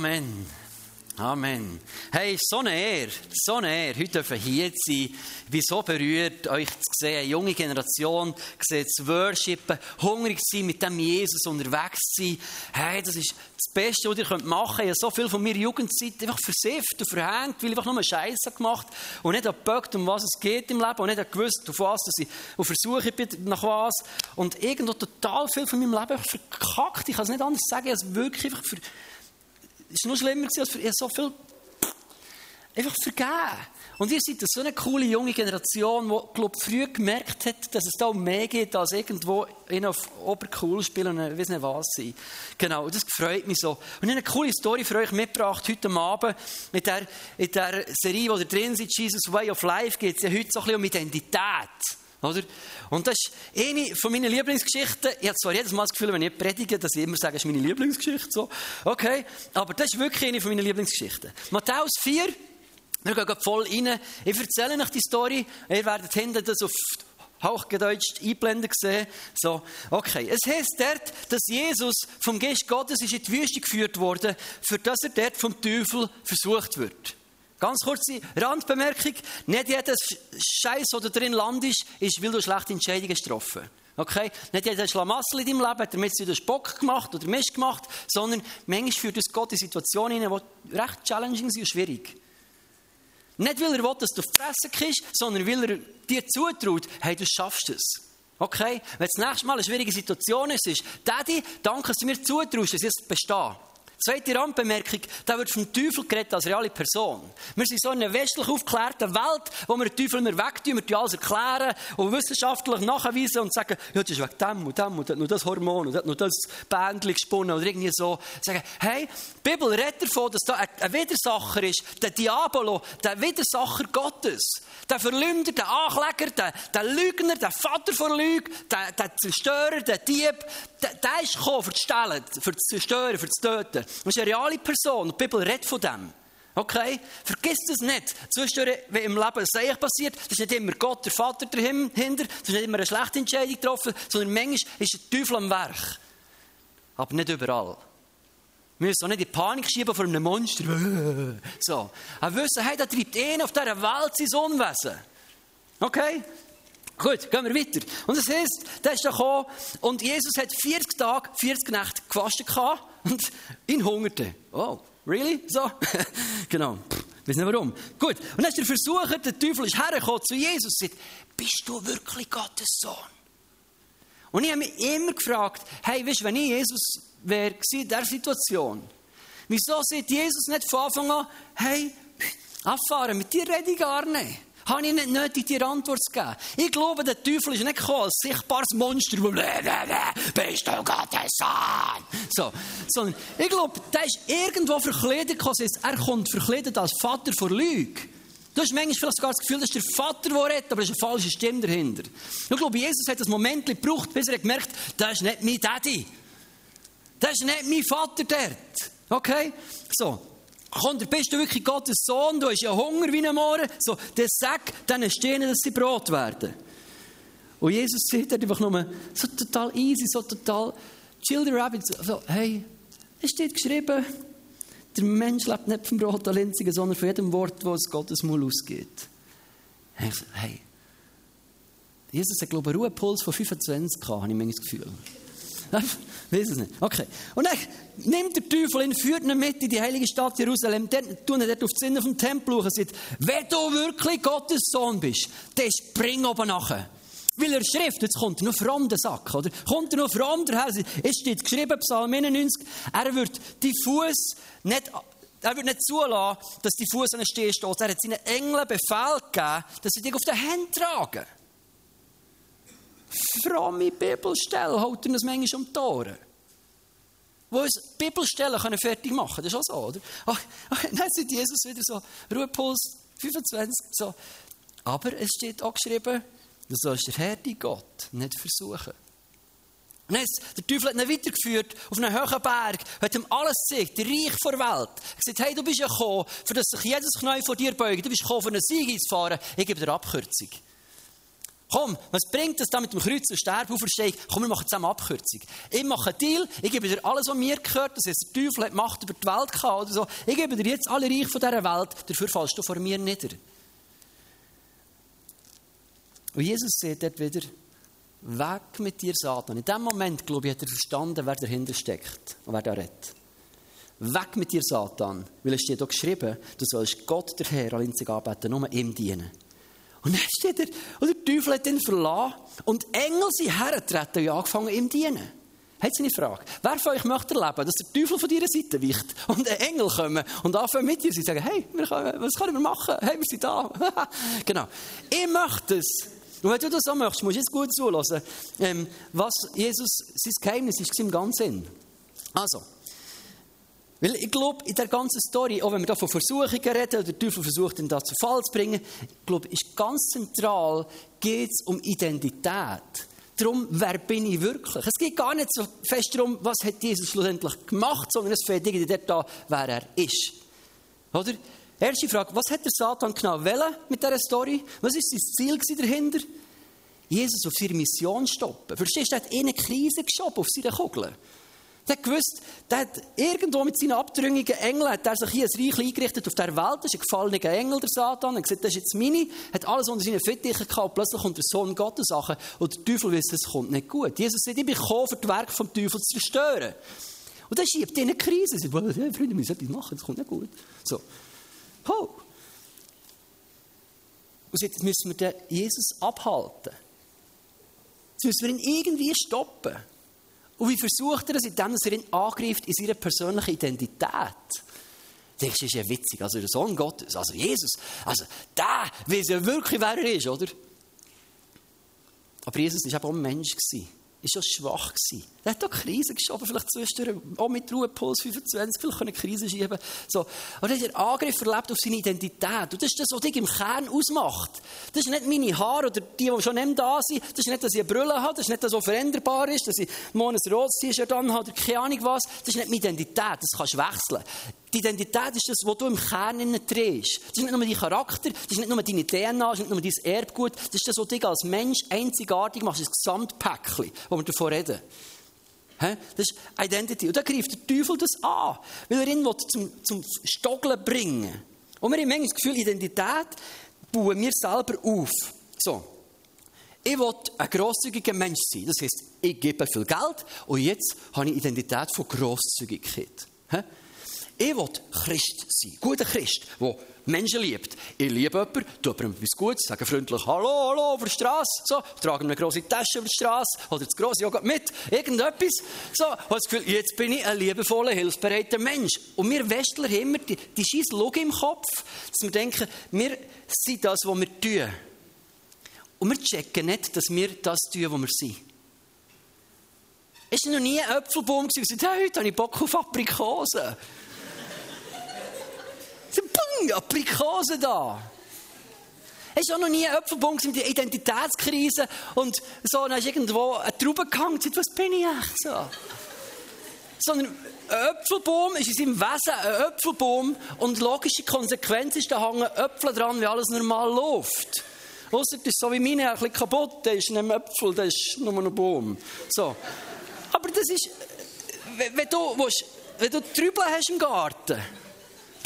Amen. Amen. Hey, so eine Ehre, so eine Ehre, heute dürfen hier sein. Ich bin so berührt, euch zu sehen, eine junge Generation, gesehen, zu worshipen, hungrig sein, mit dem Jesus unterwegs zu sein. Hey, das ist das Beste, was ihr machen könnt. Ich habe so viel von meiner Jugendzeit einfach versifft und verhängt, weil ich einfach nur Scheiße gemacht und nicht geböckt, um was es geht im Leben und nicht gewusst, auf was dass ich Versuche nach was. Und irgendwo total viel von meinem Leben verkackt. Ich kann es nicht anders sagen, habe es wirklich einfach ver es war noch schlimmer, als ich so viel einfach vergeben. Und ihr seid so eine coole junge Generation, die, glaube früh gemerkt hat, dass es da mehr geht, als irgendwo in auf Obercool spielen und ich weiß nicht was sein. Genau, das freut mich so. Und ich habe eine coole Story für euch mitgebracht heute Abend. In der, in der Serie, wo ihr drin seid, Jesus Way of Life, geht es ja heute so ein bisschen um Identität. Oder? Und das ist eine von meinen Lieblingsgeschichten. Ich habe zwar jedes Mal das Gefühl, wenn ich predige, dass ich immer sage, das ist meine Lieblingsgeschichte. So. Okay, aber das ist wirklich eine von meinen Lieblingsgeschichten. Matthäus 4, wir gehen voll rein. Ich erzähle euch die Story. Ihr werdet hinten das auf Hauchgedeutscht einblenden sehen. So, okay. Es heißt dort, dass Jesus vom Geist Gottes ist in die Wüste geführt wurde, für dass er dort vom Teufel versucht wird. Ganz kurze Randbemerkung. Nicht jeder Scheiß, der drin landet, ist, weil du schlechte Entscheidungen getroffen Okay? Nicht jeder Schlamassel in deinem Leben hat damit du Bock gemacht oder Mist gemacht, sondern manchmal führt uns Gott in Situationen die recht challenging sind und schwierig. Nicht, weil er will, dass du auf die Fresse kriegst, sondern weil er dir zutraut, hey, du schaffst es. Okay? Wenn das nächste Mal eine schwierige Situation ist, ist, Daddy, danke, dass du mir zutraust, dass ich es bestehe. Zweite Randbemerkung, da wird vom Teufel geredet als reale Person. Wir sind so in einer westlich aufgeklärten Welt, wo wir den Teufel immer wegtun, wir alles erklären und wissenschaftlich nachweisen und sagen, ja, das ist wegen dem und dem und hat nur das Hormon und hat nur das Bändchen gesponnen oder irgendwie so. Sagen, hey, die Bibel redet davon, dass da ein Widersacher ist, der Diabolo, der Widersacher Gottes, der Verleumder, der Ankläger, der, der Lügner, der Vater von Lüge, der, der Zerstörer, der Dieb, der, der ist gekommen, für zu stellen, für zu zerstören, für zu töten. Das ist eine reale Person. Die Bibel redet von dem. Okay? Vergiss das nicht. Zwischendurch, wenn im Leben ein Seich passiert, das ist nicht immer Gott, der Vater dahinter, das ist nicht immer eine schlechte Entscheidung getroffen, sondern manchmal ist der Teufel am Werk. Aber nicht überall. Wir müssen auch nicht in Panik schieben vor einem Monster. So. Aber wissen, hey, da treibt ihn auf dieser Welt sein Unwesen. Okay? Gut, gehen wir weiter. Und das heisst, der ist gekommen und Jesus hat 40 Tage, 40 Nächte gefastet gehabt und ihn hungerte. Oh, really? So? genau. Weiß nicht warum. Gut. Und dann ist der Versucher, der Teufel ist hergekommen zu Jesus und sagt, bist du wirklich Gottes Sohn? Und ich habe mich immer gefragt, hey, weißt du, wenn ich Jesus wäre in dieser Situation, wieso sagt Jesus nicht von Anfang an, hey, abfahren, mit dir rede ich gar nicht. Habe ich nicht nötig, dir Antwort zu geben? Ich glaube, der Teufel ist nicht gekommen als sichtbares Monster, wo bist du Gottes Sohn? So, sondern ich glaube, der ist irgendwo verkleidet gekommen. Er kommt verkleidet als Vater vor Lüge. Du hast manchmal vielleicht sogar das Gefühl, das ist der Vater, der redet, aber es ist eine falsche Stimme dahinter. Ich glaube, Jesus hat das Moment gebraucht, bis er gemerkt hat, das ist nicht mein Daddy. Das ist nicht mein Vater dort. Okay? So. Kommt, bist du wirklich Gottes Sohn? Du hast ja Hunger wie ein Mohren. So, der sag dann stehen, dass sie Brot werden. Und Jesus sagt einfach nur so total easy, so total chill the rabbit. So, hey, es steht geschrieben, der Mensch lebt nicht vom Brot allein, sondern von jedem Wort, das aus Gottes Mund ausgeht. Hey, hey. Jesus hat, glaube ich, einen Ruhepuls von 25 gehabt, habe ich manchmal das Gefühl. Weiß es nicht. Okay. Und dann nimmt der Teufel ihn, führt ihn mit in die heilige Stadt Jerusalem, dann tun ihn dort auf die Sinne vom Tempel und sagt, wenn du wirklich Gottes Sohn bist, dann spring oben nachher. Weil er Schrift, jetzt kommt er noch fromm der Sack, oder? Kommt er noch fromm daher? Es steht geschrieben, Psalm 91, er wird die Fuß nicht er wird nicht zulassen, dass die Fuß an den Stehen steht. Er hat seinen Engeln Befehl gegeben, dass sie dich auf den Händen tragen fromme Bibelstelle haut er uns manchmal um die Ohren. Wo uns Bibelstellen können fertig machen. Das ist auch so, oder? Ach, ach, dann sagt Jesus wieder so, Ruhepuls 25, so. Aber es steht auch geschrieben, du sollst der Herr, die Gott, nicht versuchen. Und der Teufel hat ihn weitergeführt auf einen hohen Berg, hat ihm alles gezeigt, der Reich der Welt. Er gesagt, hey, du bist ja gekommen, für das sich jedes Knie vor dir beugt. Du bist gekommen, für einen Sieg einzufahren. Ich gebe dir Abkürzung. Komm, was bringt es da mit dem Kreuz und Sterben auferstehen? Komm, wir machen zusammen Abkürzung. Ich mache einen Deal, ich gebe dir alles, was mir gehört, das heißt, der Teufel hat Macht über die Welt gehabt oder so. Ich gebe dir jetzt alle Reich von dieser Welt, dafür fallst du vor mir nieder. Und Jesus sagt dort wieder, weg mit dir, Satan. In dem Moment, glaube ich, hat er verstanden, wer dahinter steckt und wer da redet. Weg mit dir, Satan. Weil es steht hier geschrieben, du sollst Gott, der Herr, einzig anbeten, nur ihm dienen. Und dann steht er, und der Teufel hat ihn verlassen und Engel sind hergetreten und angefangen, ihm zu dienen. Hat sie eine Frage? Wer von euch möchte erleben, dass der Teufel von deiner Seite weicht und ein Engel kommen und anfangen mit dir? Sie sagen, hey, was können wir machen? Hey, wir sind da. genau. Ich möchte es. Und wenn du das so möchtest, musst du jetzt gut zulassen, ähm, was Jesus, sein Geheimnis ist im ganzen. Also, weil ich glaube, in der ganzen Story, auch wenn wir da von Versuchungen reden, oder der Teufel versucht, ihn da zu Fall zu bringen, ich glaube, ist ganz zentral, geht es um Identität. Darum, wer bin ich wirklich? Es geht gar nicht so fest darum, was hat Jesus schlussendlich gemacht, sondern es fehlt irgendwie da, wer er ist. Oder? Erste Frage, was hat der Satan genau wollen mit dieser Story? Was war sein Ziel dahinter? Jesus auf seine Mission stoppen. Verstehst du, er hat eine Krise geschoben auf seine Kugeln. Der hat gewusst, der irgendwo mit seinen abtrünnigen Engeln, hat er sich hier ein Reich eingerichtet auf der Welt. Das ist ein gefallener Engel, der Satan. Er hat gesagt, das ist jetzt meine. Hat alles unter seinen Fittichen gehabt. Plötzlich kommt der Sohn Gottes Sachen. Und der Teufel weiß, es kommt nicht gut. Jesus sagt, ich bin gekommen, für das Werk vom Teufel zu zerstören. Und dann schiebt er in eine Krise. Er sagt, hey, Freunde, wir müssen etwas machen, das kommt nicht gut. So. Oh. Und jetzt müssen wir den Jesus abhalten. Jetzt müssen wir ihn irgendwie stoppen. Und wie versucht er das, indem er ihn angreift in seiner persönlichen Identität? Denkst das ist ja witzig. Also der Sohn Gottes, also Jesus, also der weiß ja wirklich, wer er ist, oder? Aber Jesus war eben auch ein Mensch. Gewesen ist schon schwach gewesen. Er hat auch Krise geschoben, vielleicht zwischendurch, auch mit Ruhepuls 25, vielleicht eine Krise schieben. So. Und er hat einen Angriff erlebt auf seine Identität. Und das ist das, was dich im Kern ausmacht. Das ist nicht meine Haare oder die, die schon nicht da sind. Das ist nicht, dass ich eine Brille habe. Das ist nicht, dass so veränderbar ist, dass ich morgen ein rotes T-Shirt habe oder keine Ahnung was. Das ist nicht meine Identität. Das kannst du wechseln. Die Identität ist das, was du im Kern drehst. Das ist nicht nur dein Charakter, das ist nicht nur deine DNA, das ist nicht nur dein Erbgut, das ist das, was dich als Mensch einzigartig macht, das Gesamtpäckchen, wo wir davon reden. Das ist Identity. Und da greift der Teufel das an, weil er ihn zum, zum Stoggeln bringen Und wir haben manchmal das Gefühl, Identität bauen wir selber auf. So. Ich will ein grosszügiger Mensch sein. Das heisst, ich gebe viel Geld und jetzt habe ich Identität von Grosszügigkeit. Ich will Christ sein. Guter Christ, der Menschen liebt. Ich liebe jemanden, tue jemandem etwas Gutes, sage freundlich Hallo, Hallo auf der Straße. So, trage eine große Tasche auf der Straße oder das große Joghurt mit. Irgendetwas. So, habe das Gefühl, jetzt bin ich ein liebevoller, hilfsbereiter Mensch. Und wir Westler haben immer die, die scheiß Logik im Kopf, dass wir denken, wir sind das, was wir tun. Und wir checken nicht, dass wir das tun, was wir sind. Es war noch nie ein gesagt hat, heute habe ich Bock auf Aprikosen. Bing, Aprikose da. Es ist auch noch nie ein Apfelbaum mit der Identitätskrise und so, dann hast du irgendwo eine Traube gehangen was bin ich echt so? Sondern ein Äpfelbaum ist in seinem Wesen ein Äpfelbaum und logische Konsequenz ist, da hängen Äpfel dran, wie alles normal läuft. Ausser das ist so wie meine, ein bisschen kaputt, das ist nicht ein Äpfel, das ist nur ein Baum. So. Aber das ist, wenn du, wenn du Trübel hast im Garten,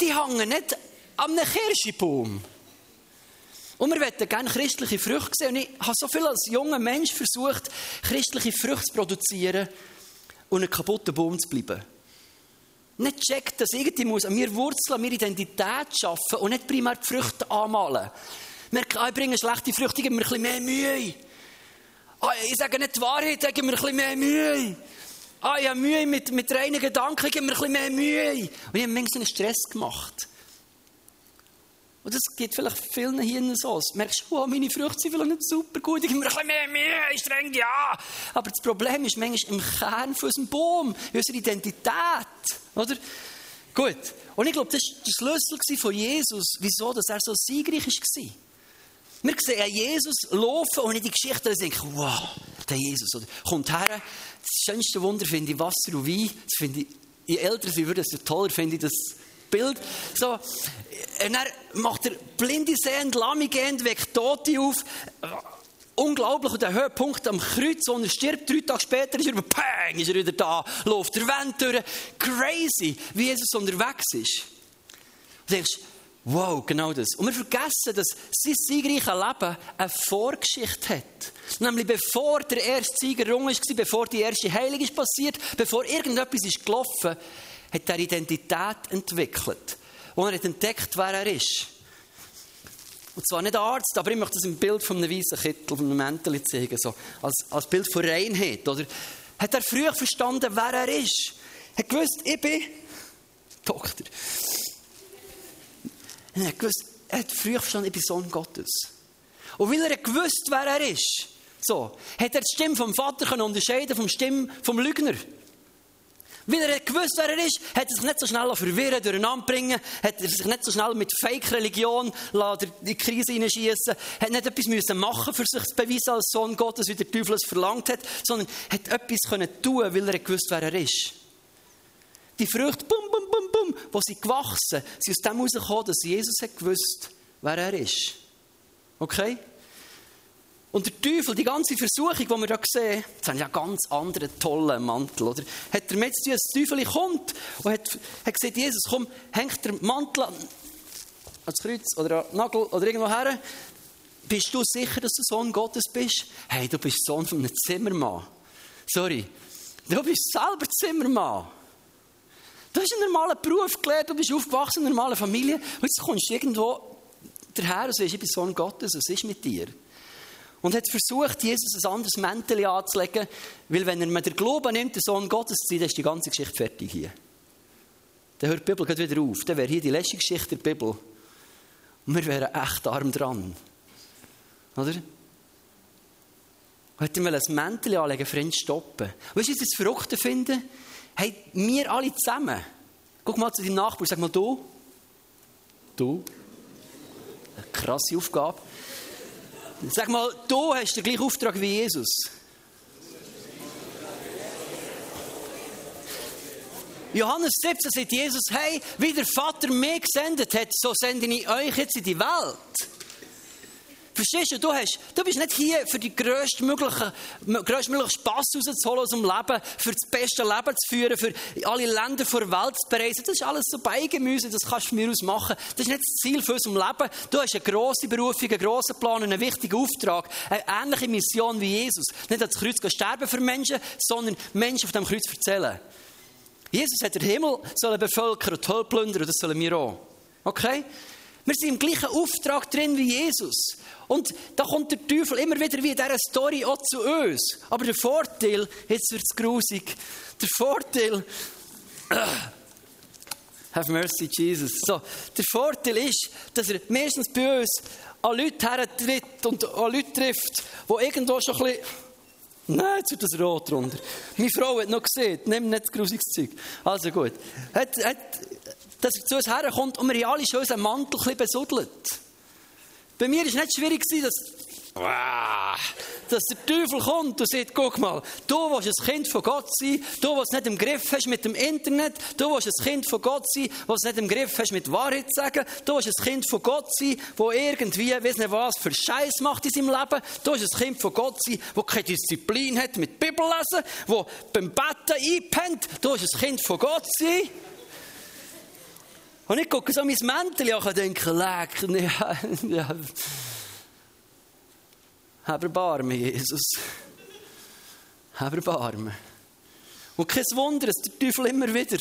die hängen nicht an einem Kirschbaum. Und wir möchten gerne christliche Früchte sehen. Und ich habe so viel als junger Mensch versucht, christliche Früchte zu produzieren und einen kaputten Baum zu bleiben. Nicht checkt, dass irgendwie muss an mir Wurzeln, an mir Identität schaffen und nicht primär die Früchte anmalen. Merke, ah, ich bringe schlechte Früchte, geben mir ein bisschen mehr Mühe. Ah, ich sage nicht die Wahrheit, geben mir ein bisschen mehr Mühe. Ah, ich habe Mühe mit, mit reinen Gedanken, geben mir ein bisschen mehr Mühe. Und ich habe manchmal einen Stress gemacht. Und das geht vielleicht vielen hier so. Du merkst, oh, meine Früchte sind vielleicht nicht super gut, ich mir ein bisschen mehr Mühe, streng, ja. Aber das Problem ist manchmal im Kern von unserem Baum, unserer Identität. Oder? Gut. Und ich glaube, das war der Schlüssel von Jesus, wieso dass er so siegreich war. Wir sehen Jesus laufen und in die Geschichte denken, wow, der Jesus. Oder, kommt her. Das schönste Wunder finde ich Wasser und Wein. Das finde ich, je älter sie würde, desto toller finde ich das Bild. So, und dann macht er blinde sehend, lahme weckt Tote auf. unglaublich. Und der Höhepunkt am Kreuz, wo er stirbt, drei Tage später ist er, bang, ist er wieder da, läuft der Wand durch. Crazy, wie Jesus unterwegs ist. Und du denkst, wow, genau das. Und wir vergessen, dass sein siegreiches Leben eine Vorgeschichte hat. Nämlich bevor der erste Sieger rum war, bevor die erste Heilung ist passiert, bevor irgendetwas ist gelaufen, hat er Identität entwickelt. Und er hat entdeckt, wer er ist. Und zwar nicht Arzt, aber ich möchte das im Bild von einem weißen Kittel, von einem Mäntel zeigen, so, als, als Bild von Reinheit. Oder? Hat er früh verstanden, wer er ist? Hat gewusst, ich bin Doktor. Er hat gewusst, er hat früh verstanden, ich bin Sohn Gottes. Und weil er gewusst, wer er ist, so, hat er die Stimme vom Vater können unterscheiden vom Stimme vom Lügner. Weil er gewusst, wer er ist, hat er sich nicht so schnell verwirren, durcheinander bringen, hat er sich nicht so schnell mit Fake-Religion in die Krise hineinschießen, hat nicht etwas müssen machen, für sich zu beweisen als Sohn Gottes, wie der Teufel es verlangt hat, sondern hat etwas können tun, weil er gewusst, wer er ist. Die Früchte, bum, bum, bum, bum, wo sie gewachsen, sind aus dem herausgekommen, dass Jesus hat gewusst, wer er ist. Okay? Und der Teufel, die ganze Versuchung, die wir hier sehen, das haben ja ganz anderen tollen Mantel, oder? Hat er mit zu das Teufel kommt und hat, hat gesagt, Jesus, komm, hängt der Mantel an, ans Kreuz oder an Nagel oder irgendwo her. Bist du sicher, dass du Sohn Gottes bist? Hey, du bist Sohn von einem Zimmermann. Sorry. Du bist selber Zimmermann. Du hast einen normalen Beruf gelernt, du bist aufgewachsen in einer normalen Familie und jetzt kommst du irgendwo daher und sagst, ich bin Sohn Gottes, was ist mit dir? Und hat versucht, Jesus ein anderes Mäntel anzulegen, weil wenn er mir den Glauben nimmt, den Sohn Gottes zu sein, dann ist die ganze Geschichte fertig hier. Dann hört die Bibel wieder auf. Dann wäre hier die letzte Geschichte der Bibel. Und wir wären echt arm dran. Oder? Hätte ein Mäntel anlegen, für ihn stoppen. Weißt du, was ich das Verrückte finde? Hey, wir alle zusammen. Guck mal zu deinem Nachbarn, sag mal du. Du. Eine krasse Aufgabe. Sag mal, du hast den gleichen Auftrag wie Jesus. Johannes 17 sagt Jesus, hey, wie der Vater mich gesendet hat, so sende ich euch jetzt in die Welt. Verstehst du? Du, hast, du bist nicht hier für die grösstmöglichen, Spass rauszuholen aus dem Leben, für das beste Leben zu führen, für alle Länder der Welt zu bereisen. Das ist alles so Beigemüse, das kannst du mir aus machen. Das ist nicht das Ziel für unser Leben. Du hast eine grosse Berufung, einen grossen Plan, einen wichtigen Auftrag, eine ähnliche Mission wie Jesus. Nicht ans Kreuz sterben für Menschen, sondern Menschen auf dem Kreuz erzählen. Jesus hat den Himmel sollen bevölkern und toll plündern, und das sollen wir auch. Okay? Wir sind im gleichen Auftrag drin wie Jesus. Und da kommt der Teufel immer wieder wie in dieser Story auch zu uns. Aber der Vorteil, jetzt wird es grusig, der Vorteil, have mercy, Jesus. So, der Vorteil ist, dass er meistens bei uns an Leute hertritt und an Leute trifft, die irgendwo schon ein bisschen Nein, jetzt wird das rot runter. Meine Frau hat noch gesehen, nimm nicht das grusiges Zeug. Also gut. Hat, hat, dass er zu uns herkommt und wir alle schon unseren Mantel ein bisschen besudelt. Bei mir war es nicht schwierig, dass, dass der Teufel kommt und sagt, guck mal, du willst ein Kind von Gott sein, du willst nicht im Griff hast mit dem Internet, du willst ein Kind von Gott sein, was nicht im Griff hast mit Wahrheit zu sagen, du willst ein Kind von Gott sein, wo irgendwie, weiß nicht was, für Scheiß macht in seinem Leben, du willst ein Kind von Gott sein, wo keine Disziplin hat mit Bibel lesen, wo beim Betten einpennt, du willst ein Kind von Gott sein. Und ich gucke so mein Mäntel an und denke, leck, ja, ja. Hab Erbarmen, Jesus. Hab Erbarmen. Und kein Wunder, dass der Teufel immer wieder,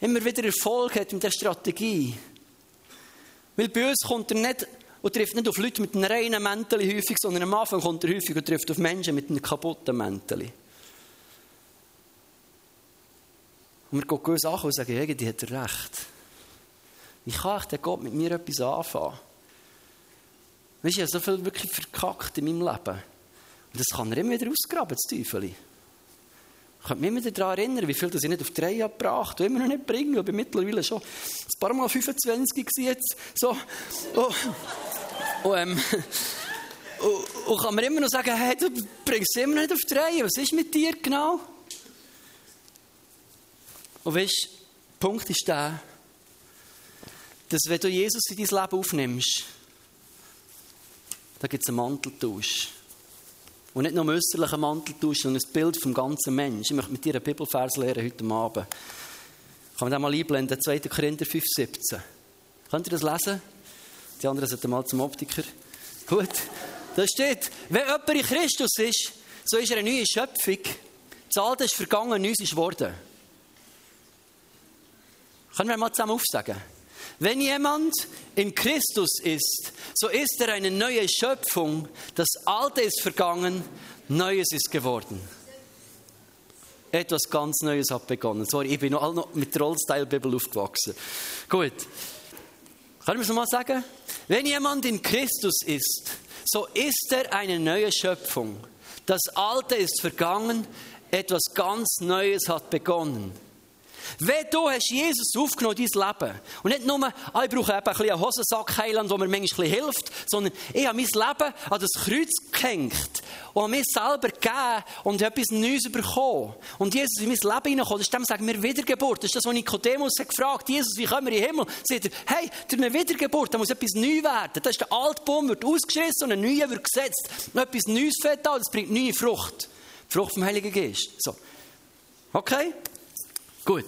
immer wieder Erfolg hat mit der Strategie. Weil bei uns kommt er nicht und trifft nicht auf Leute mit einem reinen Mäntel häufig, sondern am Anfang kommt er häufig und trifft auf Menschen mit einem kaputten Mäntel. Und wir gucken uns an und sagen, irgendwie hat er recht. Wie kann ich denn Gott mit mir etwas anfangen? Weißt du, ich habe so viel wirklich verkackt in meinem Leben. Und das kann er immer wieder ausgraben, das Teufel. Ich kann mich immer daran erinnern, wie viel das ich nicht auf die Reihe gebracht habe, immer noch nicht bringen. Ich bin mittlerweile schon ein paar Mal 25 jetzt. So. Oh. Und, ähm, und, kann mir immer noch sagen, hey, du bringst es immer noch nicht auf die Reihe. Was ist mit dir genau? Und weißt du, der Punkt ist der, dass wenn du Jesus in dein Leben aufnimmst, da gibt es einen Manteltausch. Und nicht nur einen äußerlichen Mantel tauschen, sondern ein Bild vom ganzen Menschen. Ich möchte mit dir einen Bibelvers lernen heute Abend. Kann man den mal einblenden? 2. Korinther 5, 17. Könnt ihr das lesen? Die anderen sollten mal zum Optiker. Gut. Da steht, wenn jemand in Christus ist, so ist er eine neue Schöpfung. Das Alte ist vergangen, Neues ist geworden. Können wir mal zusammen aufsagen? Wenn jemand in Christus ist, so ist er eine neue Schöpfung. Das Alte ist vergangen, Neues ist geworden. Etwas ganz Neues hat begonnen. Sorry, ich bin noch mit der Old-Style-Bibel aufgewachsen. Gut. Können wir es nochmal sagen? Wenn jemand in Christus ist, so ist er eine neue Schöpfung. Das Alte ist vergangen, etwas ganz Neues hat begonnen. Wenn du hast Jesus aufgenommen, dein Leben, und nicht nur, ah, ich brauche eben ein bisschen einen Hosensack heilen, wo mir manchmal hilft, sondern ich habe mein Leben an das Kreuz gehängt und mir selber gegeben und etwas Neues bekommen. Und Jesus in mein Leben hineingekommen, das ist dem, sagen wir, Wiedergeburt. Das ist das, was Nikodemus hat gefragt, Jesus, wie kommen wir in den Himmel? Sagt er, hey, durch eine Wiedergeburt, da muss etwas neu werden. Das ist der alte Baum wird ausgeschissen und ein neuer wird gesetzt. Und etwas Neues fällt an, das bringt neue Frucht. Die Frucht vom Heiligen Geist. So. Okay? Gut.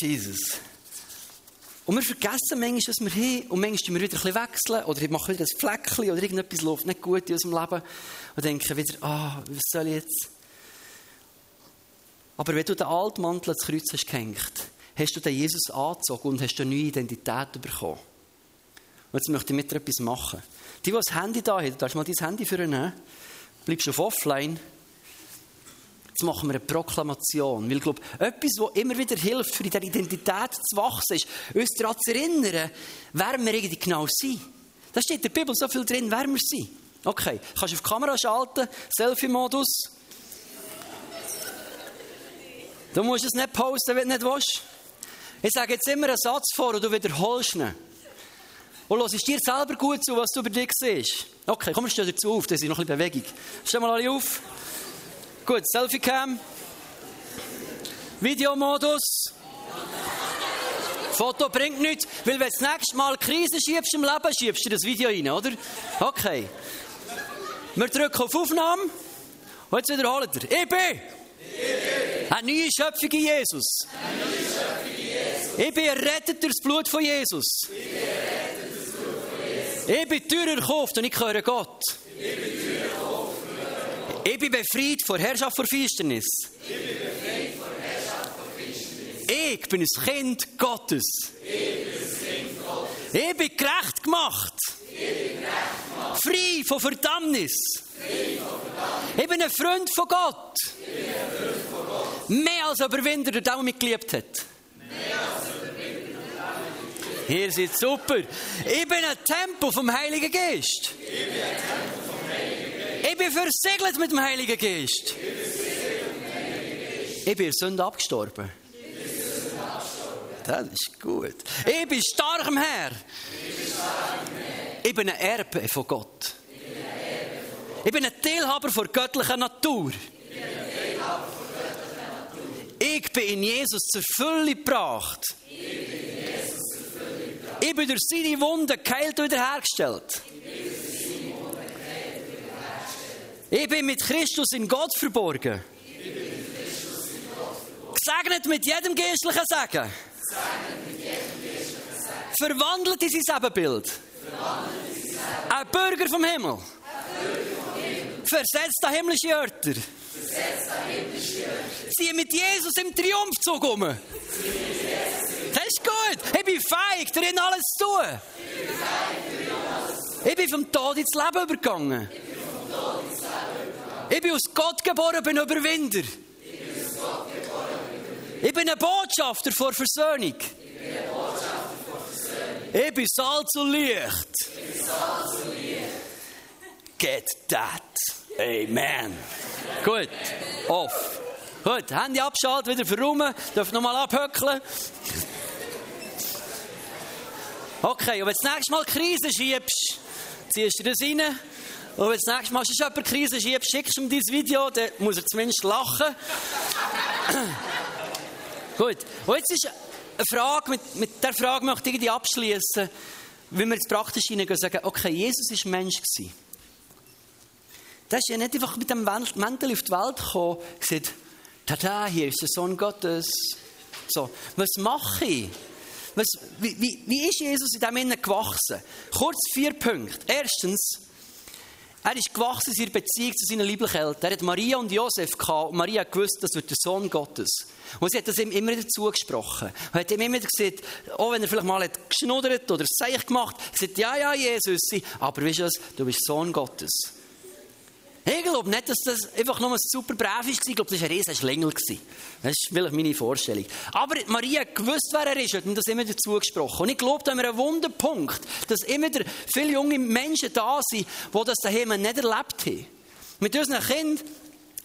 Jesus. Und wir vergessen manchmal, was wir haben. Und manchmal wir wieder ein wechseln. Oder ich mache wieder ein Fleckchen. Oder irgendetwas läuft nicht gut in unserem Leben. Und denken wieder, ah, was soll ich jetzt? Aber wenn du den Altmantel ans Kreuz hast gehängt, hast du den Jesus angezogen und hast eine neue Identität bekommen. Und jetzt möchte ich mit dir etwas machen. Die, die das Handy da haben, darfst du mal dein Handy für nehmen. Bleibst auf offline. Jetzt machen wir eine Proklamation. Weil ich glaube, etwas, was immer wieder hilft, für in dieser Identität zu wachsen, ist, uns daran zu erinnern, wer wir eigentlich genau sind. Da steht in der Bibel so viel drin, wer wir sind. Okay, kannst du auf die Kamera schalten, Selfie-Modus. Du musst es nicht posten, wenn du nicht willst. Ich sage jetzt immer einen Satz vor und du wiederholst ihn. Und ist dir selber gut zu, was du über dich siehst. Okay, komm, stell dazu auf, das ist noch ein bisschen Bewegung. Stell mal alle auf. Gut, Selfie-Cam. Videomodus. Foto bringt nichts, weil wenn du das nächste Mal Krise schiebst im Leben, schiebst du das Video rein, oder? Okay. Wir drücken auf Aufnahme. Und jetzt wiederholen wir. Ich bin. Eine neue Schöpfung in Jesus. Ich bin errettet durch das Blut von Jesus. Ich bin teuer erkauft und ich gehöre Gott. Ich bin befreit vor Herrschaft vor Finsternis. Ich bin ein Kind Gottes. Ich bin gerecht gemacht. Frei von Verdammnis. Ich bin ein Freund von Gott. Mehr als Überwinder, der mich geliebt hat. Ihr seid super. Ich bin ein Tempel vom Heiligen Geist. Ich bin versiegelt mit dem Heiligen Geist. Ich bin Sünde abgestorben. Das ist gut. Ich bin stark am Herr. Ich bin ein Erbe von Gott. Ich bin ein Teilhaber von göttlicher Natur. Ich bin in Jesus zur Fülle gebracht. Ich bin durch seine Wunden geheilt und wiederhergestellt. Ich bin mit Christus in Gott verborgen. Gesegnet mit jedem geistlichen Segen. Verwandelt in sein Ebenbild. Ein Bürger vom Himmel. Versetzt an himmlische Örter. Ziehe mit Jesus im Triumphzug um. Das ist gut. Ich bin feig, darin alles zu tun. Ich bin vom Tod ins Leben übergegangen. Ich bin aus Gott geboren, bin Überwinder. Ich bin ein Botschafter vor Versöhnung. Ich bin Salz und Licht. Get that. Amen. Gut. Off. Gut. Handy abschalten, wieder verräumen. Darf nochmal abhöckeln. Okay, und wenn du das nächste Mal Krise schiebst, ziehst du das rein. Und wenn du das nächste Mal schon jemand Krise schiebst, schickst du ihm dieses Video, dann muss er zumindest lachen. Gut. Und jetzt ist eine Frage, mit, mit der Frage möchte ich abschließen, wenn wir jetzt praktisch hineingehen und sagen, okay, Jesus war Mensch. Gewesen. Der ist ja nicht einfach mit dem Mäntel auf die Welt gekommen und gesagt, tada, hier ist der Sohn Gottes. So, was mache ich? Was, wie, wie, wie ist Jesus in diesem Innen gewachsen? Kurz vier Punkte. Erstens, er ist gewachsen in seiner Beziehung zu seinen lieblichen Eltern. Er hat Maria und Josef gehabt. Maria gewusst, das wird der Sohn Gottes. Und sie hat das ihm immer wieder zugesprochen. Und hat ihm immer wieder gesagt, auch wenn er vielleicht mal hat geschnuddert oder Seich gemacht, gesagt, ja, ja, Jesus, aber weißt du was, du bist Sohn Gottes. Ich glaube nicht, dass das einfach nur ein super brav war. Ich glaube, das war ein riesen Schlingel. Das ist vielleicht meine Vorstellung. Aber Maria gewusst, wer er ist, hat ihm das immer dazu gesprochen. Und ich glaube, da haben wir einen Wunderpunkt, dass immer viele junge Menschen da sind, die das daheim nicht erlebt haben. Mit unseren Kindern,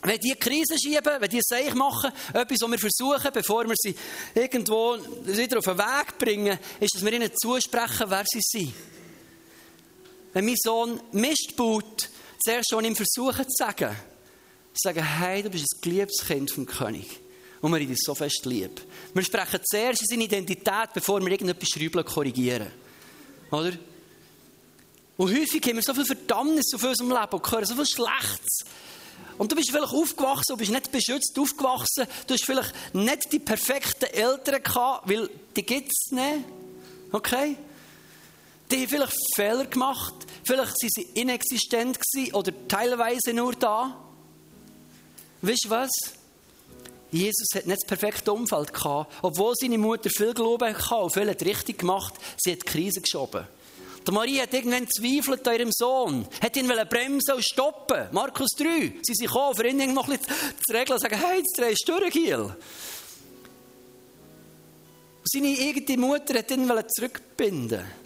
wenn die Krise schieben, wenn die Seich machen, etwas, was wir versuchen, bevor wir sie irgendwo wieder auf den Weg bringen, ist, dass wir ihnen zusprechen, wer sie sind. Wenn mein Sohn Mist baut, zuerst schon ihm versuchen zu sagen, sagen, hey, du bist ein geliebtes Kind vom König. Und wir dich so fest lieb. Wir sprechen zuerst in seine Identität, bevor wir irgendetwas schrübeln korrigieren. Oder? Und häufig haben wir so viel Verdammnis auf unserem Leben und hören so viel Schlechtes. Und du bist vielleicht aufgewachsen, du bist nicht beschützt aufgewachsen, du hast vielleicht nicht die perfekten Eltern gehabt, weil die gibt es nicht. Okay? Die haben vielleicht Fehler gemacht, vielleicht waren sie inexistent oder teilweise nur da. Weißt du was? Jesus hat nicht das perfekte Umfeld gehabt, obwohl seine Mutter viel Glauben hatte und viel richtig gemacht, sie hat die Krise geschoben. Die Maria hat irgendwann zweifelt an ihrem Sohn, hat ihn bremsen und stoppen. Markus 3, sie sind gekommen, für ihn noch ein bisschen zu regeln und sagen, hey, jetzt drehst du durch, Giel. Seine eigene Mutter hat ihn zurückbinden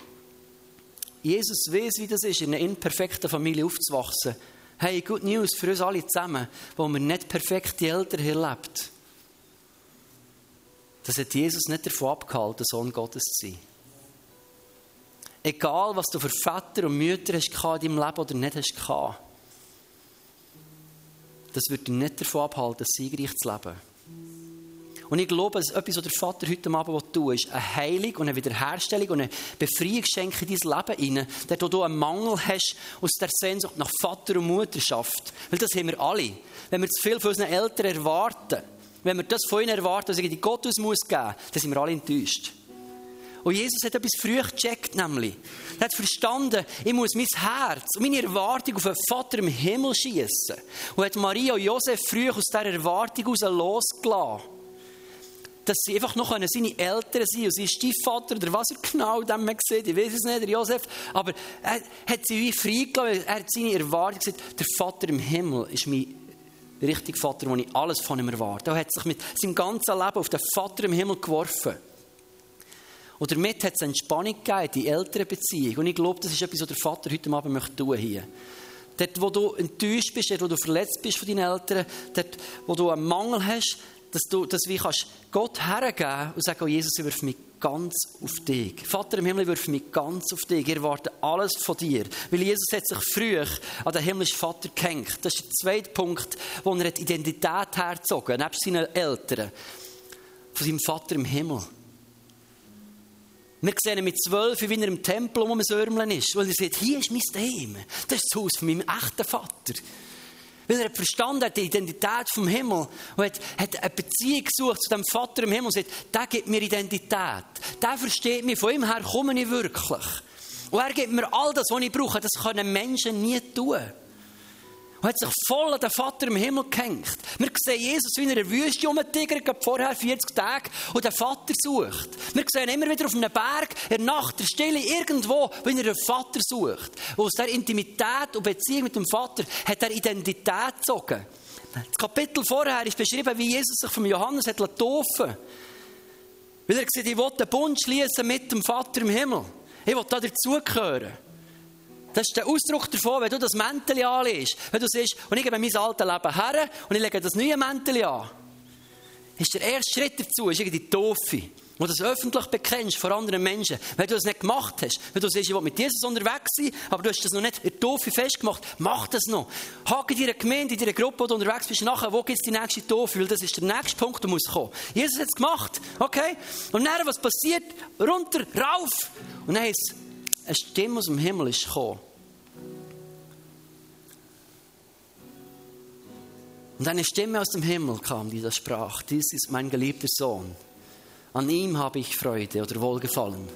Jesus weiß, wie das ist, in einer imperfekten Familie aufzuwachsen. Hey, good News für uns alle zusammen, wo wir nicht perfekte Eltern erlebt. Das hat Jesus nicht davon abgehalten, Sohn Gottes zu sein. Egal, was du für Väter und Mütter hast in deinem Leben oder nicht hast das wird dich nicht davon abhalten, siegreich zu leben. Und ich glaube, dass etwas, was der Vater heute Abend tun ist eine Heilung und eine Wiederherstellung und eine Befreiung schenken in dein Leben hinein. Dort, wo du einen Mangel hast aus der Sehnsucht nach Vater und Mutterschaft. Weil das haben wir alle. Wenn wir zu viel von unseren Eltern erwarten, wenn wir das von ihnen erwarten, dass ich Gott aus muss geben, dann sind wir alle enttäuscht. Und Jesus hat etwas früh gecheckt, nämlich. Er hat verstanden, ich muss mein Herz und meine Erwartung auf einen Vater im Himmel schießen. Und hat Maria und Josef früh aus dieser Erwartung heraus losgelassen dass sie einfach noch seine Eltern sein und sein Stiefvater oder was er genau dem man sieht, ich weiß es nicht, der Josef, aber er hat sie wie freigelassen, er hat seine Erwartung gesagt, der Vater im Himmel ist mein richtiger Vater, wo ich alles von ihm erwarte. Er hat sich mit seinem ganzen Leben auf den Vater im Himmel geworfen. Und damit hat es Entspannung gegeben, die ältere Beziehung. Und ich glaube, das ist etwas, was der Vater heute Abend möchte tun hier. Dort, wo du enttäuscht bist, dort, wo du verletzt bist von deinen Eltern, dort, wo du einen Mangel hast, dass du das wie kannst Gott hergeben und sagen, oh Jesus, ich wirf mich ganz auf dich. Vater im Himmel, ich wirf mich ganz auf dich. Ich erwarte alles von dir. Weil Jesus hat sich früh an den himmlischen Vater gehängt. Das ist der zweite Punkt, wo er die Identität herzogen nebst seinen Eltern. Von seinem Vater im Himmel. Wir sehen ihn mit zwölf, wie er im Tempel um ein Sörmlen ist. Weil er sagt, hier ist mein Heim. Das ist das Haus von meinem echten Vater. Weil er verstanden hat, die Identität vom Himmel und hat, hat eine Beziehung gesucht zu dem Vater im Himmel und sagt, der gibt mir Identität. Der versteht mich, von ihm her komme ich wirklich. Und er gibt mir all das, was ich brauche. Das können Menschen nie tun und hat sich voll an den Vater im Himmel gehängt. Wir sehen Jesus, wie er in der Wüste rumtigert, vorher 40 Tage, und den Vater sucht. Wir sehen immer wieder auf einem Berg, in der Nacht, der Stille, irgendwo, wie er den Vater sucht. Und aus der Intimität und Beziehung mit dem Vater hat er Identität gezogen. Das Kapitel vorher ist beschrieben, wie Jesus sich von Johannes hat taufen Weil er gesagt ich will den Bund schließen mit dem Vater im Himmel. Ich will da dazugehören. Das ist der Ausdruck davon, wenn du das Mäntel anlegst. Wenn du siehst, und ich gebe mein altes Leben her und ich lege das neue Mäntel an. Ist der erste Schritt dazu, ist irgendwie die Taufe. Wo du das öffentlich bekennst vor anderen Menschen. Wenn du das nicht gemacht hast, wenn du siehst, ich will mit Jesus unterwegs sein, aber du hast das noch nicht in der Taufe festgemacht, mach das noch. Hake in deiner Gemeinde, in deiner Gruppe, wo du unterwegs bist, nachher, wo gibt es die nächste Taufe? Weil das ist der nächste Punkt, der muss kommen. Jesus hat es gemacht, okay? Und dann, was passiert? Runter, rauf. Und dann ist eine Stimme aus dem Himmel ist gekommen. Und eine Stimme aus dem Himmel kam, die da sprach, dies ist mein geliebter Sohn. An ihm habe ich Freude oder Wohlgefallen.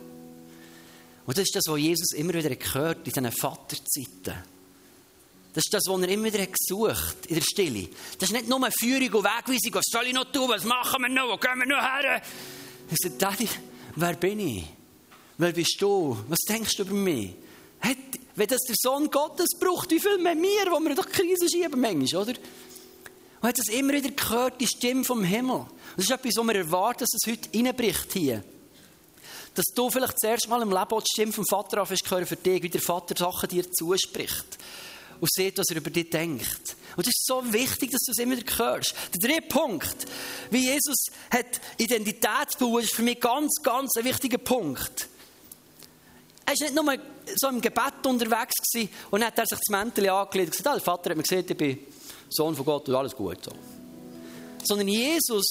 Und das ist das, was Jesus immer wieder gehört in diesen Vaterzeiten. Das ist das, was er immer wieder gesucht in der Stille. Das ist nicht nur eine Führung und Wegweisung, was soll ich noch tun, was machen wir noch, wo gehen wir noch her? Er sagt, Daddy, wer bin ich? Wer bist du? Was denkst du über mich? Hat, wenn das der Sohn Gottes braucht, wie viel mehr mir, wo wir doch Krise schieben manchmal, oder? Und hat das immer wieder gehört, die Stimme vom Himmel. das ist etwas, was wir erwarten, dass es heute reinbricht hier. Dass du vielleicht zuerst mal im Leben die Stimme vom Vater hast hören für dich, wie der Vater Sachen dir zuspricht. Und sieht, was er über dich denkt. Und es ist so wichtig, dass du es immer wieder hörst. Der dritte Punkt, wie Jesus hat Identität bauen, ist für mich ganz, ganz ein wichtiger Punkt. Er war nicht nur so im Gebet unterwegs und dann hat er sich das Mäntel angelegt und gesagt, ah, der Vater hat mir gesagt, ich bin Sohn von Gott und alles gut. So. Sondern Jesus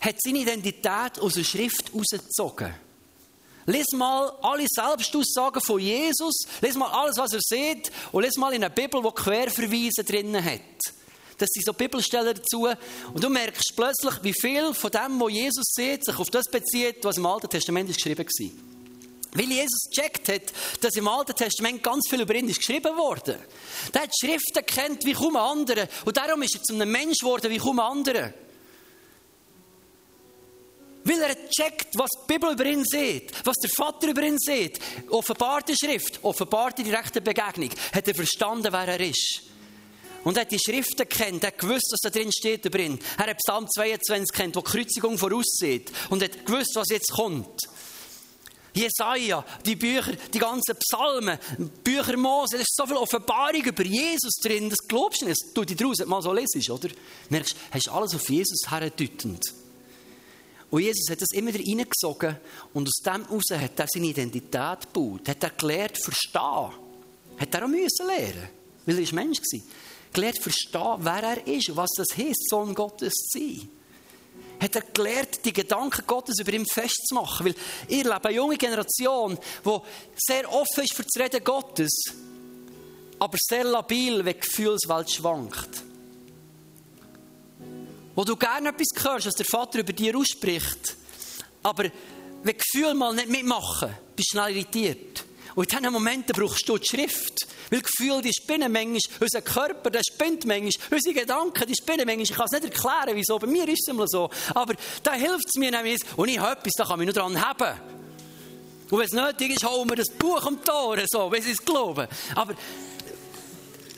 hat seine Identität aus der Schrift herausgezogen. Lies mal alle Selbstaussagen von Jesus, lies mal alles, was er sieht, und lies mal in einer Bibel, die Querverweise drinnen hat. Das sind so Bibelstellen dazu. Und du merkst plötzlich, wie viel von dem, was Jesus sieht, sich auf das bezieht, was im Alten Testament geschrieben war. Weil Jesus gecheckt hat, dass im Alten Testament ganz viel über ihn ist geschrieben wurde. Der hat Schriften kennt wie kaum andere. Und darum ist er zu einem Mensch geworden wie kaum andere. Weil er checkt, was die Bibel über ihn sieht, was der Vater über ihn sieht. Offenbarte Schrift, offenbarte direkte Begegnung. Hat er verstanden, wer er ist. Und er hat die Schriften kennt, er hat gewusst, was da drin steht über ihn. Er hat Psalm 22 kennt, wo die Kreuzigung voraussieht. Und hat gewusst, was jetzt kommt. Jesaja, die Bücher, die ganzen Psalmen, Bücher Mose, da ist so viel Offenbarung über Jesus drin, das glaubst du nicht, du die draus mal so lesest, oder? Merkst, hast alles auf Jesus herdeutend. Und Jesus hat das immer wieder reingesogen und aus dem heraus hat er seine Identität gebaut, hat er gelernt, verstehen. Hat er auch müssen lernen, weil er Mensch war. Gelernt, verstehen, wer er ist und was das heißt, Sohn Gottes zu sein hat er gelernt, die Gedanken Gottes über ihn festzumachen. Weil ihr lebt eine junge Generation, die sehr offen ist für das Reden Gottes, aber sehr labil, wenn die Gefühlswelt schwankt. Wo du gerne etwas hörst, was der Vater über dir ausspricht, aber wenn Gefühle mal nicht mitmachen, bist du schnell irritiert. Und in diesen Momenten brauchst du die Schrift. Weil Gefühle, die spinnen manchmal, unser Körper, der spinnt manchmal, unsere Gedanken, die spinnen manchmal. Ich kann es nicht erklären, wieso, bei mir ist es immer so. Aber da hilft es mir nämlich, und ich habe etwas, da kann ich nur dran haben. Und wenn es nötig ist, holen wir das Buch um die Ohren, so, wie sie es glauben. Aber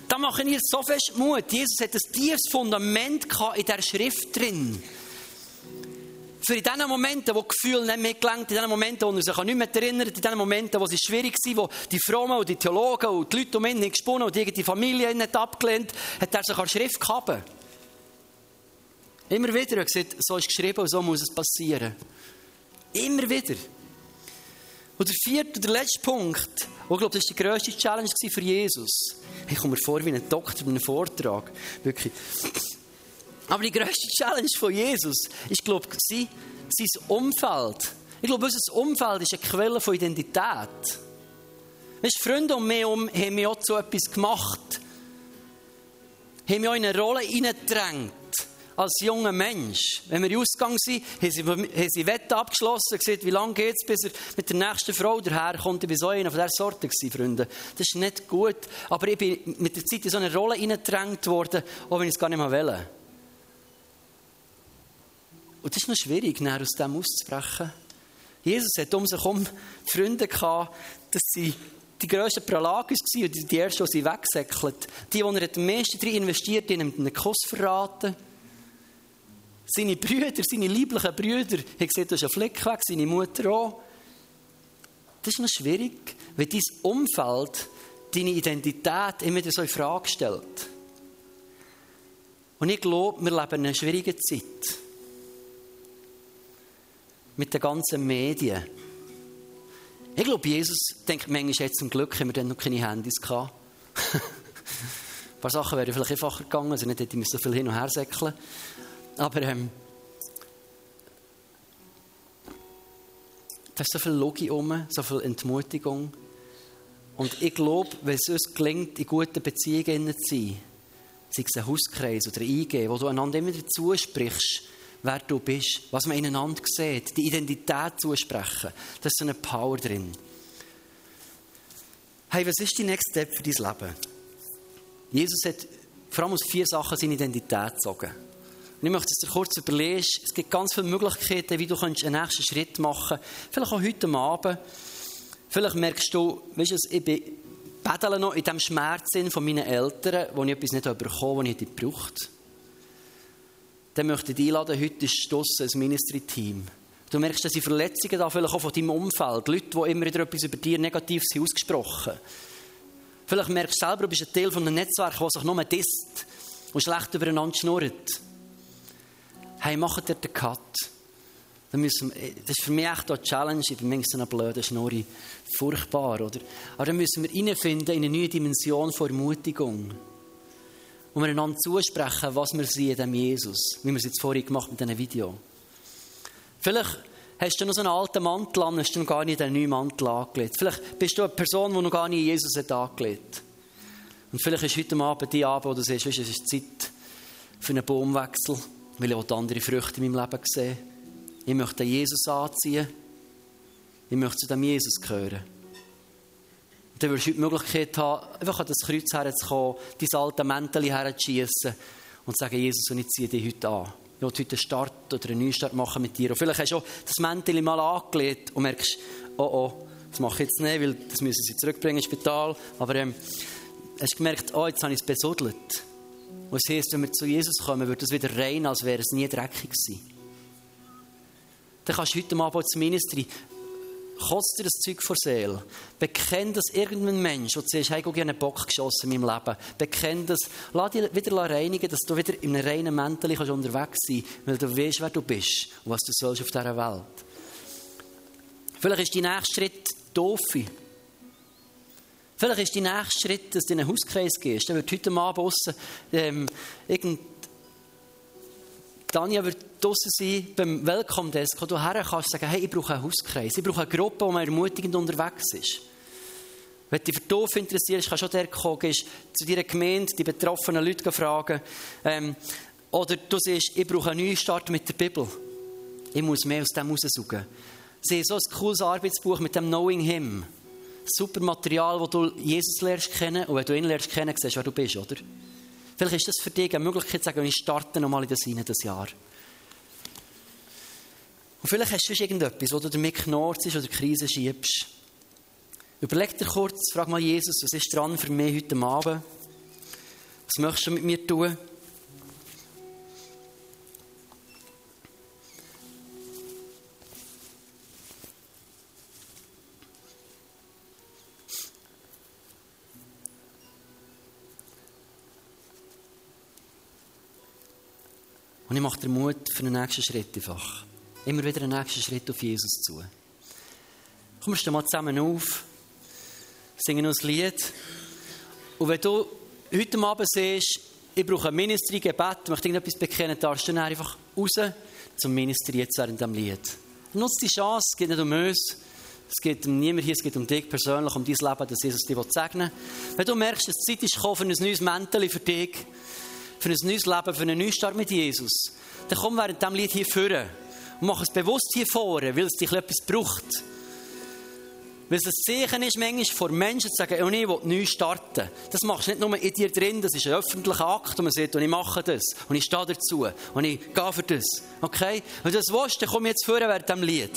da machen wir so fest Mut. Jesus hat ein tiefes Fundament in der Schrift drin. Für in diesen Momenten, wo Gefühl nicht mehr gelangt, in diesen Momenten, wo er sich nicht mehr erinnert, in diesen Momenten, wo es schwierig war, wo die Frommen und die Theologen und die Leute um ihn gesponnen und die Familie ihn nicht abgelehnt, hat er sich an Schrift gehabt. Immer wieder, er gesagt, so ist geschrieben und so muss es passieren. Immer wieder. Und der vierte, der letzte Punkt, wo ich glaube, das war die grösste Challenge für Jesus. Ich komme mir vor wie ein Doktor bei einem Vortrag. Wirklich. Aber die grösste Challenge von Jesus ist, glaube ich, sein Umfeld. Ich glaube, unser Umfeld ist eine Quelle von Identität. Weißt, Freunde um mich herum haben mich auch zu etwas gemacht. Haben mich auch in eine Rolle hineingedrängt. Als junger Mensch. Wenn wir Ausgang sind, haben sie, Wette abgeschlossen, gesagt, wie lange geht es, bis er mit der nächsten Frau daherkommt. Ich war so einer von dieser Sorte, gewesen, Freunde. Das ist nicht gut. Aber ich bin mit der Zeit in so eine Rolle hineingedrängt worden, auch wenn ich es gar nicht mehr will. Und das ist noch schwierig, aus dem auszubrechen. Jesus hat um sich herum Freunde gehabt, dass sie die grössten Prolagis waren und die ersten, die sie wegsäckelt. Die, die er am meisten drin investiert, die ihm einen Kuss verraten. Seine Brüder, seine lieblichen Brüder, haben gesagt, du hast einen Fleck weg, seine Mutter auch. Das ist noch schwierig, wenn dein Umfeld deine Identität immer wieder so in Frage stellt. Und ich glaube, wir leben in einer schwierigen Zeit mit den ganzen Medien. Ich glaube, Jesus denkt manchmal jetzt zum Glück, haben wir dann noch keine Handys gehabt. Ein paar Sachen wären vielleicht einfacher gegangen, also nicht hätte ich so viel hin und her säckeln. Aber ähm, da ist so viel Logik um, so viel Entmutigung. Und ich glaube, wenn es uns gelingt, in guten Beziehungen zu sein, sei es ein Hauskreis oder ein IG, wo du einander immer zusprichst, wer du bist, was man ineinander sieht, die Identität zusprechen. Das ist eine Power drin. Hey, was ist die Next Step für dein Leben? Jesus hat vor allem aus vier Sachen seine Identität gezogen. Und ich möchte es dir kurz überlegen. Es gibt ganz viele Möglichkeiten, wie du einen nächsten Schritt machen kannst. Vielleicht auch heute Abend. Vielleicht merkst du, weißt du, ich bin noch in dem Schmerz von meinen Eltern, wo ich etwas nicht bekommen habe, das ich nicht gebraucht Dann möchte ich dich einladen, heute ist ein Ministry-Team. Du merkst, dass die Verletzungen da vielleicht auch von deinem Umfeld, Leute, die immer wieder etwas über dir negativ sind, ausgesprochen. Vielleicht merkst du selber, du bist ein Teil von einem Netzwerk, das sich nur disst und schlecht übereinander schnurrt. Hey, mach dir den Cut. Das ist für mich echt eine Challenge. Ich bin manchmal so eine blöde Schnurri. Furchtbar, oder? Aber dann müssen wir reinfinden in eine neue Dimension von Ermutigung. Und wir einander zusprechen, was wir sehen in dem Jesus. Wie wir es jetzt vorhin gemacht mit diesem Video. Vielleicht hast du noch so einen alten Mantel an, hast du noch gar nicht einen neuen Mantel angelegt. Vielleicht bist du eine Person, die noch gar nicht Jesus hat angelegt. Und vielleicht ist heute Abend die Abend, wo du siehst, es ist Zeit für einen Baumwechsel, weil ich andere Früchte in meinem Leben sehe. Ich möchte Jesus anziehen. Ich möchte zu dem Jesus gehören. Dann wirst du die Möglichkeit haben, einfach an das Kreuz herzukommen, dein alte Mäntel herzuschießen und zu sagen, Jesus, und ich ziehe dich heute an. Ich will heute einen Start oder einen Neustart machen mit dir. Und vielleicht hast du auch das Mäntel mal angelegt und merkst, oh oh, das mache ich jetzt nicht, weil das müssen sie zurückbringen ins Spital. Aber ähm, hast gemerkt, oh, jetzt habe ich es besudelt. Es heisst, wenn wir zu Jesus kommen, wird es wieder rein, als wäre es nie dreckig gewesen. Dann kannst du heute Abend ins Ministry kotzt dir das Zeug vor Seele. Bekenn das irgendein Mensch, der siehst, hey, ich habe einen Bock geschossen in meinem Leben. Bekenn das. Lass dich wieder reinigen, dass du wieder in einem reinen Mäntel unterwegs sein kannst, weil du weißt, wer du bist und was du sollst auf dieser Welt. Vielleicht ist dein nächster Schritt Taufe. Vielleicht ist dein nächster Schritt, dass du in einen Hauskreis gehst. Dann wird heute Abend aussen, ähm, irgendein Tanja wird draussen sein, beim Welcome Desk, wo du her kannst sagen, hey, ich brauche einen Hauskreis, ich brauche eine Gruppe, wo man ermutigend unterwegs ist. Wenn dich für Dorf interessierst, kannst du auch der kommen, gehst zu deiner Gemeinde, die betroffenen Leute fragen. Ähm, oder du siehst, ich brauche einen Neustart mit der Bibel. Ich muss mehr aus dem raussaugen. Sie haben so ein cooles Arbeitsbuch mit dem Knowing Him. Super Material, wo du Jesus lernst kennen. Und wenn du ihn lernst kennen, siehst du, wer du bist, oder? Vielleicht ist das für dich eine Möglichkeit zu sagen, ich starte nochmal in das hinein, das Jahr. Und vielleicht hast du irgendetwas, wo du damit knorrst oder Krise schiebst. Überleg dir kurz, frag mal Jesus, was ist dran für mich heute Abend? Was möchtest du mit mir tun? Und ich mache dir Mut für den nächsten Schritt einfach. Immer wieder einen nächsten Schritt auf Jesus zu. Komm, wir stehen mal zusammen auf, singen uns ein Lied. Und wenn du heute Abend siehst, ich brauche ein Ministry-Gebet, möchte irgendetwas bekennen, darfst du dann einfach raus zum Ministry jetzt während dem Lied. Nutze die Chance, es geht nicht um uns, es geht um niemand hier, es geht um dich persönlich, um dein Leben, dass Jesus dich segnen will. Wenn du merkst, dass die Zeit ist gekommen für ein neues Mäntel für dich, für ein neues Leben, für einen Neustart mit Jesus, dann komm während diesem Lied hier vorne und mach es bewusst hier vorne, weil es dich etwas braucht. Weil es ein Zeichen ist, manchmal vor Menschen zu sagen, oh, ich will neu starten. Das machst du nicht nur in dir drin, das ist ein öffentlicher Akt, und man sagt, und ich mache das, und ich stehe dazu, und ich gehe für das. Okay? Wenn du das willst, dann komm jetzt vorne während diesem Lied.